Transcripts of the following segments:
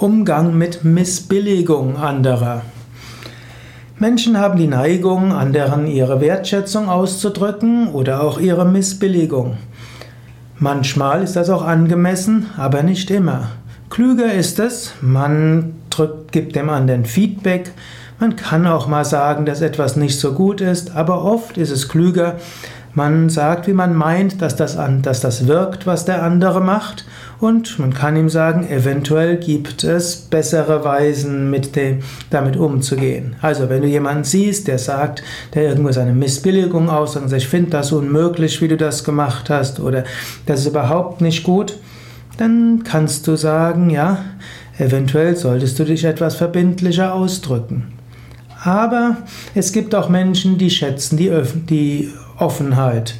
Umgang mit Missbilligung anderer. Menschen haben die Neigung, anderen ihre Wertschätzung auszudrücken oder auch ihre Missbilligung. Manchmal ist das auch angemessen, aber nicht immer. Klüger ist es, man drückt, gibt dem anderen Feedback, man kann auch mal sagen, dass etwas nicht so gut ist, aber oft ist es klüger, man sagt, wie man meint, dass das, dass das wirkt, was der andere macht. Und man kann ihm sagen, eventuell gibt es bessere Weisen, mit dem, damit umzugehen. Also, wenn du jemanden siehst, der sagt, der irgendwo seine Missbilligung aussagt und sagt, ich finde das unmöglich, wie du das gemacht hast, oder das ist überhaupt nicht gut, dann kannst du sagen, ja, eventuell solltest du dich etwas verbindlicher ausdrücken. Aber es gibt auch Menschen, die schätzen die, die Offenheit.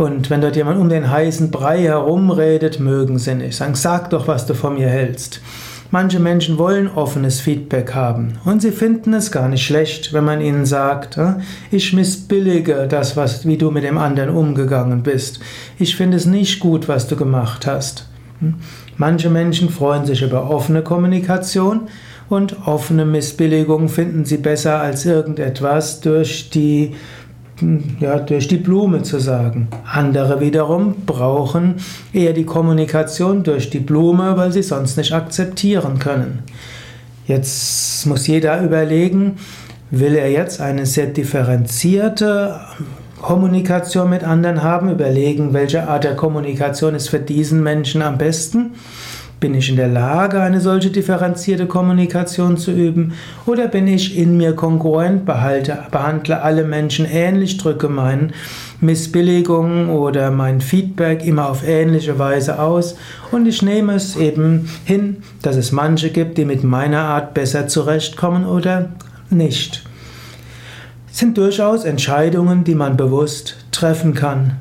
Und wenn dort jemand um den heißen Brei herumredet, mögen sie nicht. Sagen, sag doch, was du von mir hältst. Manche Menschen wollen offenes Feedback haben und sie finden es gar nicht schlecht, wenn man ihnen sagt, ich missbillige das, was, wie du mit dem anderen umgegangen bist. Ich finde es nicht gut, was du gemacht hast. Hm? Manche Menschen freuen sich über offene Kommunikation und offene Missbilligung finden sie besser als irgendetwas durch die ja, durch die Blume zu sagen. Andere wiederum brauchen eher die Kommunikation durch die Blume, weil sie sonst nicht akzeptieren können. Jetzt muss jeder überlegen, will er jetzt eine sehr differenzierte Kommunikation mit anderen haben, überlegen, welche Art der Kommunikation ist für diesen Menschen am besten bin ich in der Lage, eine solche differenzierte Kommunikation zu üben? Oder bin ich in mir kongruent, behalte, behandle alle Menschen ähnlich, drücke meinen Missbilligungen oder mein Feedback immer auf ähnliche Weise aus und ich nehme es eben hin, dass es manche gibt, die mit meiner Art besser zurechtkommen oder nicht. Es sind durchaus Entscheidungen, die man bewusst treffen kann.